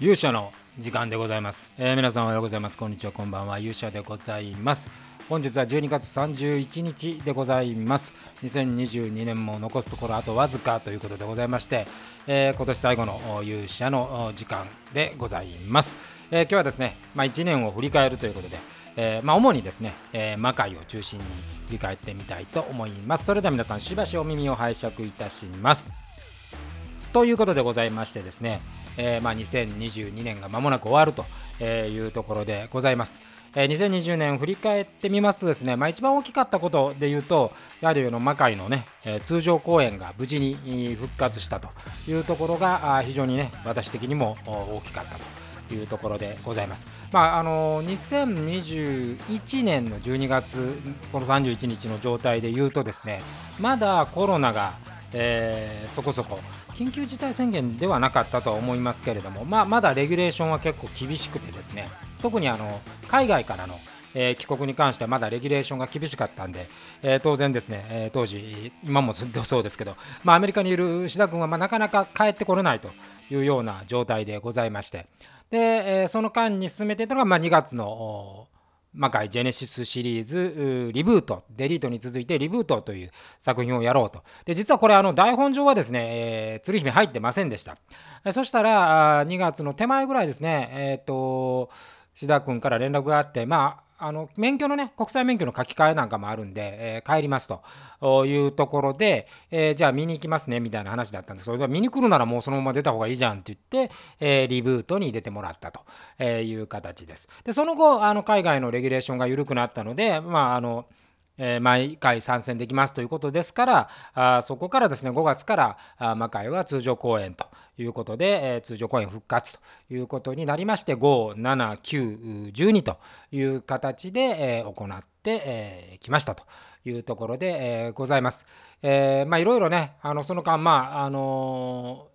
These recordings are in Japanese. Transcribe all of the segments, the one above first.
勇者の時間でございます、えー皆さんおはようございます。こんにちはこんばんは。勇者でございます。本日は12月31日でございます。2022年も残すところあとわずかということでございまして、えー今年最後の勇者の時間でございます、えー今日はですね、まあ、1年を振り返るということでえーまあ、主にですね、えー魔界を中心に振り返ってみたいと思います。それでは皆さん、しばしお耳を拝借いたします。ということでございましてですね、えーまあ、2022年が間もなく終わるとえーいうところでございます。えー2020年を振り返ってみますとですね、まあ、一番大きかったことで言うと、やはりの魔界のね、えー通常公演が無事に復活したというところが非常にね、私的にも大きかったと。いうところでございます。まああの2021年の12月この31日の状態で言うとですね、まだコロナが、えーそこそこ。緊急事態宣言ではなかったとは思いますけれども、まあ、まだレギュレーションは結構厳しくてですね、特にあの海外からのえー帰国に関してはまだレギュレーションが厳しかったんで、えー当然ですね、えー当時、今もずっとそうですけど、まあ、アメリカにいる志田君はまなかなか帰ってこれないというような状態でございまして、で、えその間に進めていたのが、まあ、2月の魔界ジェネシスシリーズリブート、デリートに続いてリブートという作品をやろうと。で、実はこれ、あの台本上はですね、えー鶴姫入ってませんでした。そしたら、2月の手前ぐらいですね、えっ、と、志田君から連絡があって、まあ、あの免許のね、国際免許の書き換えなんかもあるんで、えー帰りますというところで、えーじゃあ見に行きますねみたいな話だったんですけど、見に来るならもうそのまま出た方がいいじゃんって言って、えーリブートに出てもらったという形です。で、その後、あの海外のレギュレーションが緩くなったので、まあ、あの、えー毎回参戦できますということですから、あそこからですね、5月からあ魔界は通常公演ということで、えー通常公演復活ということになりまして、5、7、9、12という形で、えー行ってき、えーましたというところで、えーございます。えーまあ、いろいろね、あのその間、まあ、あのー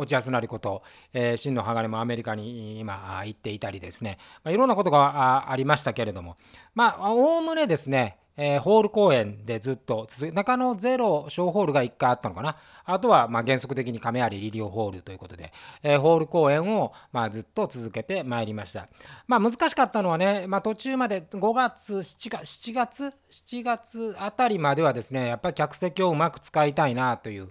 落合なりこと、えー真の鋼もアメリカに今行っていたりですね、まあ、いろんなことがありましたけれどもまあおおむねですね、えーホール公演でずっと続中野ゼロ小ホールが1回あったのかな。あとはまあ原則的に亀有リリオホールということで、えーホール公演をまあずっと続けてまいりました。まあ難しかったのはね、まあ、途中まで5月7月7月7月あたりまではですねやっぱり客席をうまく使いたいなという、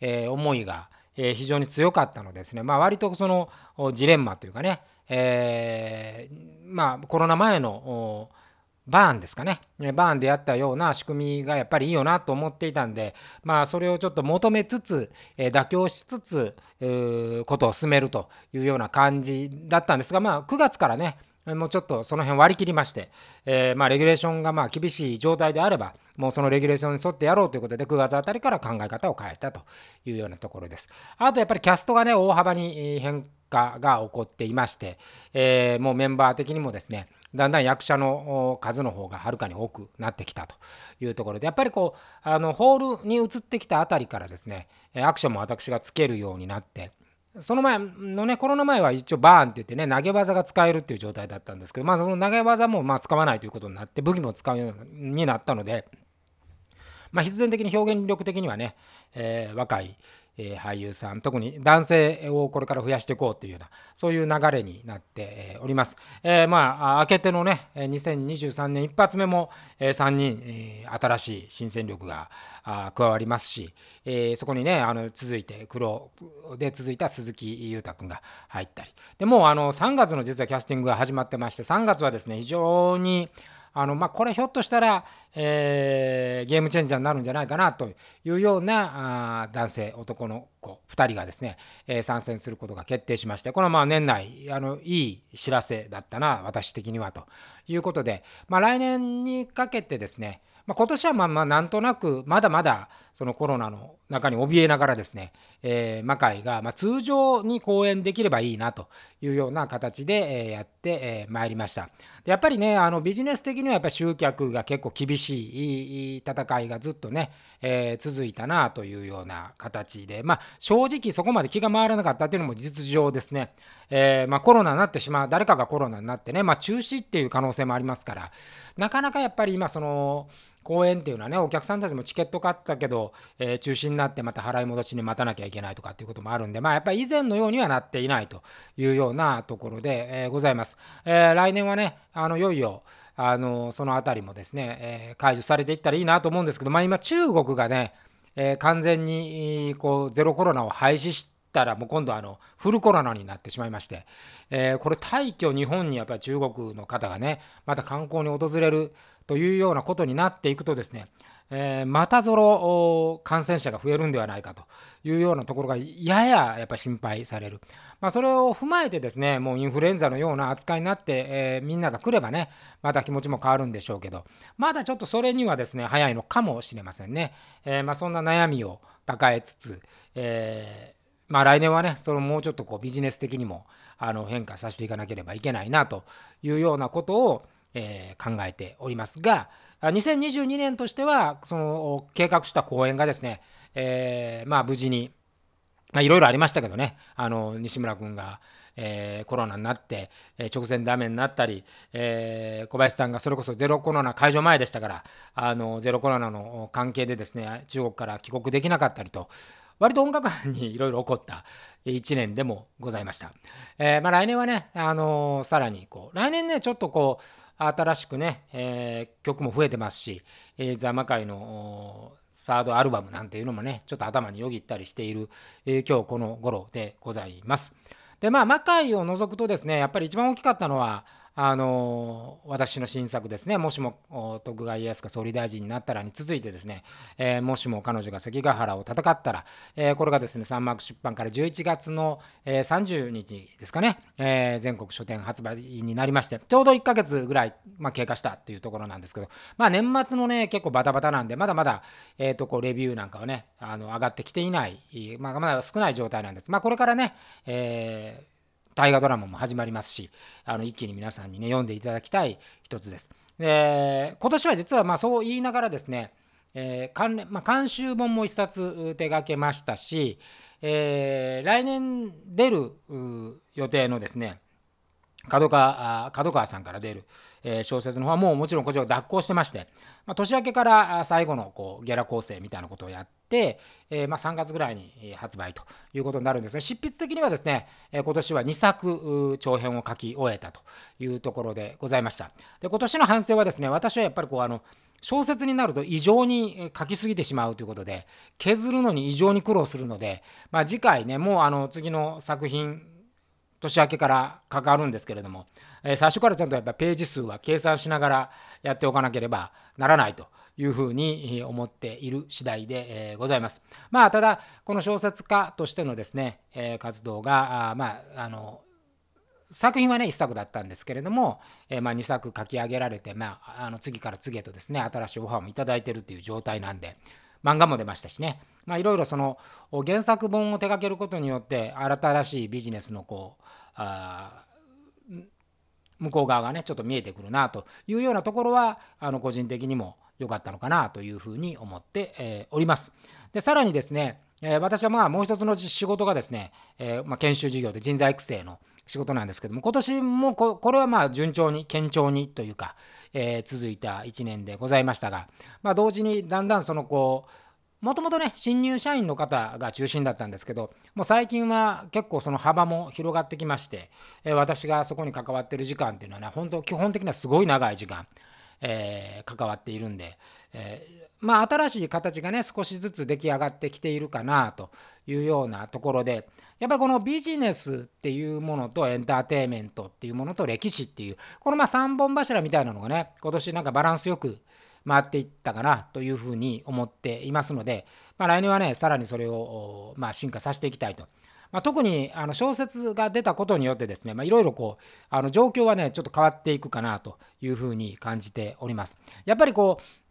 えー思いがえー非常に強かったのですね、まあ、割とそのジレンマというかね、えーまあ、コロナ前のバーンですかね、バーンでやったような仕組みがやっぱりいいよなと思っていたんで、まあ、それをちょっと求めつつ、え妥協しつつ、ことを進めるというような感じだったんですが、まあ、9月からね、もうちょっとその辺割り切りまして、えーま、レギュレーションがまあ厳しい状態であれば、もうそのレギュレーションに沿ってやろうということで、9月あたりから考え方を変えたというようなところです。あとやっぱりキャストがね、大幅に変化が起こっていまして、えーもうメンバー的にもですね、だんだん役者の数の方がはるかに多くなってきたというところで、やっぱりこう、あのホールに移ってきたあたりからですね、えアクションも私がつけるようになって、その前のね、コロナ前は一応バーンって言ってね、投げ技が使えるっていう状態だったんですけど、まあその投げ技もまあ使わないということになって、武器も使うようになったので、まあ、必然的に表現力的にはね、え若い、え俳優さん特に男性をこれから増やしていこうというようなそういう流れになっております。えーまあ明けてのね2023年一発目も、え3人、新しい新戦力が加わりますし、えーそこにねあの続いて黒で続いた鈴木裕太君が入ったりでもうあの3月の実はキャスティングが始まってまして3月はですね非常にあのまあ、これひょっとしたら、えーゲームチェンジャーになるんじゃないかなというようなあ男性男の子2人がですね、えー参戦することが決定しましてこれはまあ年内あのいい知らせだったな私的にはということで、まあ、来年にかけてですねまあ、今年はまあまあなんとなくまだまだそのコロナの中に怯えながらですね、えー魔界がまあ通常に公演できればいいなというような形でえーやってえーまいりました。でやっぱりねあのビジネス的にはやっぱり集客が結構厳しいいい戦いがずっとね、えー続いたなというような形でまあ正直そこまで気が回らなかったというのも実情ですね。えーまあ、コロナになってしまう誰かがコロナになってね、まあ、中止っていう可能性もありますからなかなかやっぱり今その公演っていうのはねお客さんたちもチケット買ったけど、えー、中止になってまた払い戻しに待たなきゃいけないとかっていうこともあるんでまあやっぱり以前のようにはなっていないというようなところで、えー、ございます。えー、来年はねあのいよいよあのその辺りもですね、え解除されていったらいいなと思うんですけど、まあ、今中国がね、え完全にこうゼロコロナを廃止したらもう今度あのフルコロナになってしまいまして、えこれ大挙日本にやっぱり中国の方がねまた観光に訪れるというようなことになっていくとですね、えー、またぞろ感染者が増えるんではないかというようなところがやややっぱり心配される、まあ、それを踏まえてですねもうインフルエンザのような扱いになって、えー、みんなが来ればねまた気持ちも変わるんでしょうけどまだちょっとそれにはですね早いのかもしれませんね、えー、まあ、そんな悩みを抱えつつ、えまあ、来年はねそのもうちょっとこうビジネス的にもあの変化させていかなければいけないなというようなことをえー、考えておりますが2022年としてはその計画した公演がですね、えー、まあ無事にいろいろありましたけどねあの西村君が、えー、コロナになって、直前ダメになったり、え、小林さんがそれこそゼロコロナ解除前でしたからあのゼロコロナの関係でですね中国から帰国できなかったりと割と音楽班に いろいろ起こった1年でもございました。えーまあ、来年はね、あのー、さらにこう来年ねちょっとこう新しくね、えー、曲も増えてますし、えー、ザ・マカイのサードアルバムなんていうのもね、ちょっと頭によぎったりしている、えー、今日この頃でございます。で、まあ、マカイを除くとですね、やっぱり一番大きかったのは、あの私の新作ですね、もしも徳川家康が総理大臣になったらに続いてですね、えー、もしも彼女が関ヶ原を戦ったら、えー、これがですね、サンマーク出版から11月の、えー、30日ですかね、え全国書店発売になりまして、ちょうど1ヶ月ぐらい、まあ、経過したというところなんですけど、まあ、年末のね、結構バタバタなんで、まだまだ、えー、とこうレビューなんかはね、あの上がってきていない、まあ、まだ少ない状態なんです。まあ、これからね、えー大河ドラマも始まりますしあの一気に皆さんにね読んでいただきたい一つです。で今年は実はまあそう言いながらですね、えー関連まあ、監修本も一冊手がけましたし、えー、来年出る予定のですね角川角川さんから出る、えー、小説の方はもうもちろんこちらを脱行してまして、まあ、年明けから最後のこうゲラ構成みたいなことをやって、えー、まあ、3月ぐらいに発売ということになるんですが執筆的にはですね、え、今年は2作長編を書き終えたというところでございました。で今年の反省はですね私はやっぱりこうあの小説になると異常に書きすぎてしまうということで削るのに異常に苦労するので、まあ、次回ねもうあの次の作品年明けから関わるんですけれども、えー、最初からちゃんとやっぱページ数は計算しながらやっておかなければならないというふうに思っている次第で、ございます。まあただこの小説家としてのですね、えー、活動がまああの作品はね1作だったんですけれども、えー、まあ、2作書き上げられて、まあ、あの次から次へとですね新しいオファーも頂いてるっていう状態なんで漫画も出ましたしねまあいろいろその原作本を手掛けることによって新しいビジネスのこうあ向こう側がねちょっと見えてくるなというようなところはあの個人的にも良かったのかなというふうに思って、え、おります。でさらにですね、え、私はまあもう一つの仕事がですね、え、ま、研修事業で人材育成の仕事なんですけども今年もこれはまあ順調に堅調にというか、え続いた1年でございましたが、ま、同時にだんだんそのこうもともとね新入社員の方が中心だったんですけどもう最近は結構その幅も広がってきまして、え私がそこに関わってる時間っていうのはね本当基本的にはすごい長い時間、え、関わっているんで、えー、まあ新しい形がね少しずつ出来上がってきているかなというようなところでやっぱりこのビジネスっていうものとエンターテインメントっていうものと歴史っていうこのまあ3本柱みたいなのがね今年なんかバランスよく回っていったかなというふうに思っていますので、まあ、来年はねさらにそれを、まあ、進化させていきたいと。まあ、特にあの小説が出たことによってですねいろいろこうあの状況はねちょっと変わっていくかなというふうに感じております。やっぱりこう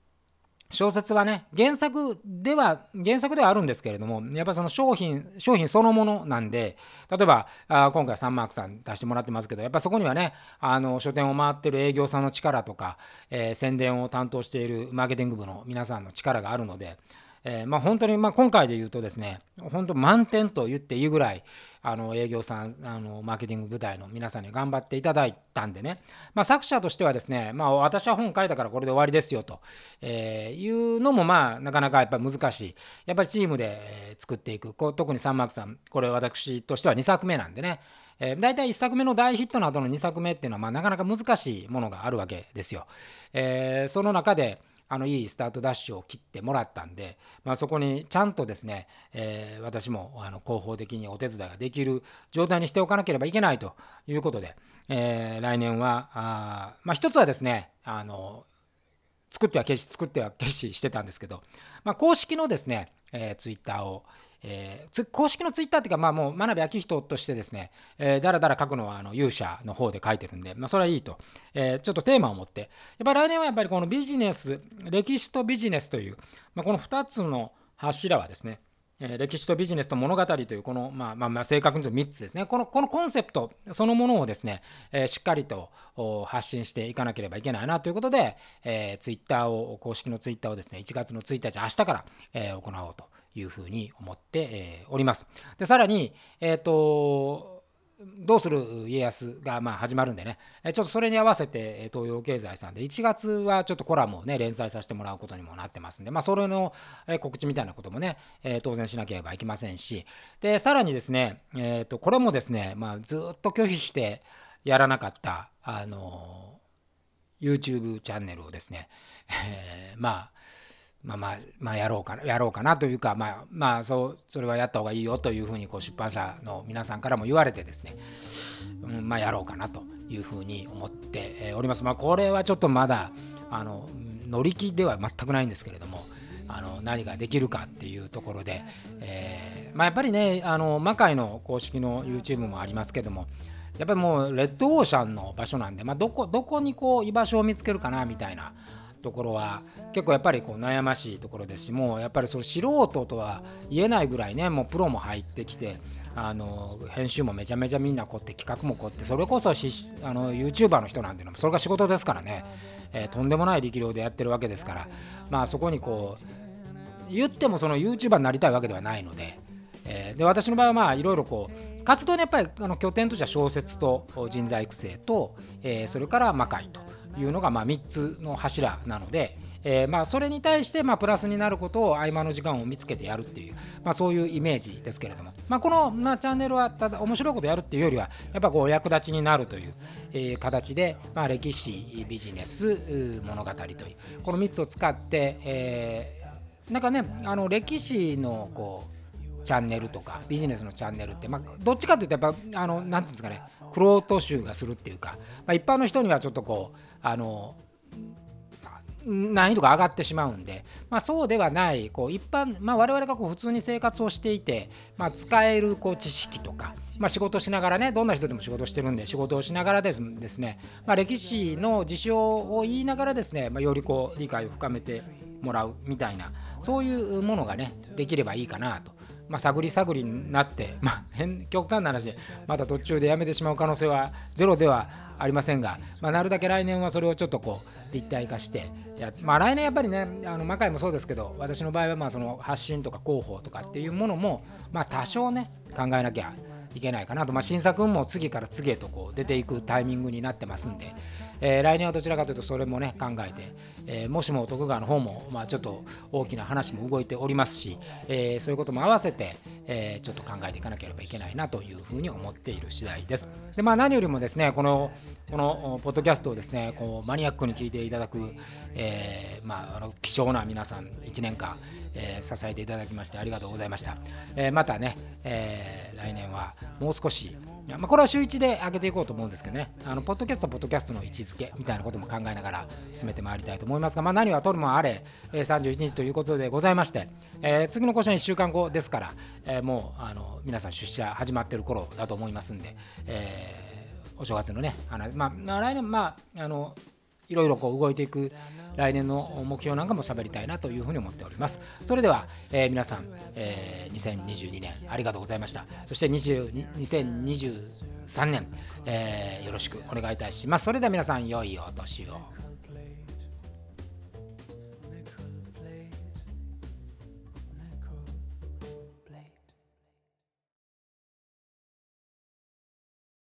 小説はね原作では原作ではあるんですけれどもやっぱその商品商品そのものなんで例えばあ今回サンマークさん出してもらってますけどやっぱそこにはねあの書店を回ってる営業さんの力とか、えー、宣伝を担当しているマーケティング部の皆さんの力があるので、えー、まあ、本当にまあ今回で言うとですね本当満点と言っていいぐらいあの営業さんあのマーケティング部隊の皆さんに頑張っていただいたんでね、まあ、作者としてはですね、まあ、私は本書いたからこれで終わりですよと、え、いうのもまあなかなかやっぱり難しい。やっぱりチームで作っていく。こう特にサンマークさんこれ私としては2作目なんでね。えー、大体1作目の大ヒットの後の2作目っていうのは、まあ、なかなか難しいものがあるわけですよ。えー、その中であのいいスタートダッシュを切ってもらったんで、まあ、そこにちゃんとですね、えー、私もあの広報的にお手伝いができる状態にしておかなければいけないということで、えー、来年はあ、まあ、一つはですねあの作っては消し作っては消ししてたんですけど、まあ、公式のですね、えー、ツイッターをえー、公式のツイッターっていうか、まあ、もう真鍋昭人としてですね、えー、だらだら書くのはあの勇者の方で書いてるんで、まあ、それはいいと、えー、ちょっとテーマを持って、やっぱり来年はやっぱりこのビジネス、歴史とビジネスという、まあ、この2つの柱はですね、え歴史とビジネスと物語というこの、まあまあ、まあ正確に言うと3つですね。このこのコンセプトそのものをですね、えー、しっかりと発信していかなければいけないなということで、えー、ツイッターを公式のツイッターをですね1月の1日明日から、えー、行おうというふうに思って、おります。でさらに、えーとどうする家康がま始まるんでね、ちょっとそれに合わせて東洋経済さんで1月はちょっとコラムをね連載させてもらうことにもなってますんで、まあ、それの告知みたいなこともね、当然しなければいけませんし、でさらにですね、えー、とこれもですね、まあ、ずっと拒否してやらなかった、あの YouTube チャンネルをですね、えー、まあまあまあ、まあ、やろうかな、やろうかなというか、まあ、まあ、そう、それはやった方がいいよというふうに、こう、出版社の皆さんからも言われてですね、うん、まあ、やろうかなというふうに思っております。まあ、これはちょっとまだ、あの、乗り気では全くないんですけれども、あの何ができるかっていうところで、えー、まあ、やっぱりね、あの魔界の公式の YouTube もありますけども、やっぱりもうレッドオーシャンの場所なんで、まあ、どこどこにこう居場所を見つけるかなみたいなところは結構やっぱりこう悩ましいところですしもうやっぱりその素人とは言えないぐらいねもうプロも入ってきてあの編集もめちゃめちゃみんな凝って企画も凝ってそれこそしあの YouTuber の人なんていうのもそれが仕事ですからね、えー、とんでもない力量でやってるわけですからまあそこにこう言ってもその YouTuber になりたいわけではないので。えー、で私の場合はまあいろいろこう活動にやっぱりあの拠点としては小説と人材育成と、えー、それから魔界というのがまあ3つの柱なので、えー、まあそれに対してまあプラスになることを合間の時間を見つけてやるっていう、まあ、そういうイメージですけれども、まあ、この、まあ、チャンネルはただ面白いことやるっていうよりはやっぱこう役立ちになるという、えー、形で、まあ、歴史ビジネス物語というこの3つを使って、えー、なんかねあの歴史のこうチャンネルとかビジネスのチャンネルって、まあ、どっちかというとやっぱあのなんていうんですかねクロート集がするっていうか、まあ、一般の人にはちょっとこうあの難易度が上がってしまうんで、まあ、そうではないこう一般、まあ、我々がこう普通に生活をしていて、まあ、使えるこう知識とか、まあ、仕事しながらねどんな人でも仕事してるんで仕事をしながらですですね、まあ、歴史の事象を言いながらですね、まあ、よりこう理解を深めてもらうみたいなそういうものがねできればいいかなと。まあ、探り探りになって、まあ、変極端な話また途中でやめてしまう可能性はゼロではありませんが、まあ、なるだけ来年はそれをちょっとこう立体化してやまあ、来年やっぱりねあの魔界もそうですけど私の場合はまあその発信とか広報とかっていうものも、まあ、多少ね考えなきゃいけないかなと、まあ、新作も次から次へとこう出ていくタイミングになってますんで、えー、来年はどちらかというとそれもね考えて、えー、もしも徳川の方も、まあ、ちょっと大きな話も動いておりますし、えー、そういうことも合わせて、えちょっと考えていかなければいけないなというふうに思っている次第です。でまあ、何よりもですねこのこのポッドキャストをですねこうマニアックに聞いていただく、えまあ、あの貴重な皆さん1年間えー、支えていただきましてありがとうございました。えー、またね、えー、来年はもう少し、まあ、これは週1で上げていこうと思うんですけどね、あのポッドキャストは、ポッドキャストの位置付けみたいなことも考えながら進めてまいりたいと思いますが、まあ、何はとるもあれ、え、31日ということでございまして、えー、次の更新は1週間後ですから、えー、もうあの皆さん出社始まってる頃だと思いますんで、えー、お正月のね、あのまあ、まあ、来年、まあ、あのいろいろこう動いていく来年の目標なんかも喋りたいなというふうに思っております。それでは、えー、皆さん、えー、2022年ありがとうございました。そして2023年、えー、よろしくお願いいたします。それでは皆さん良いお年を。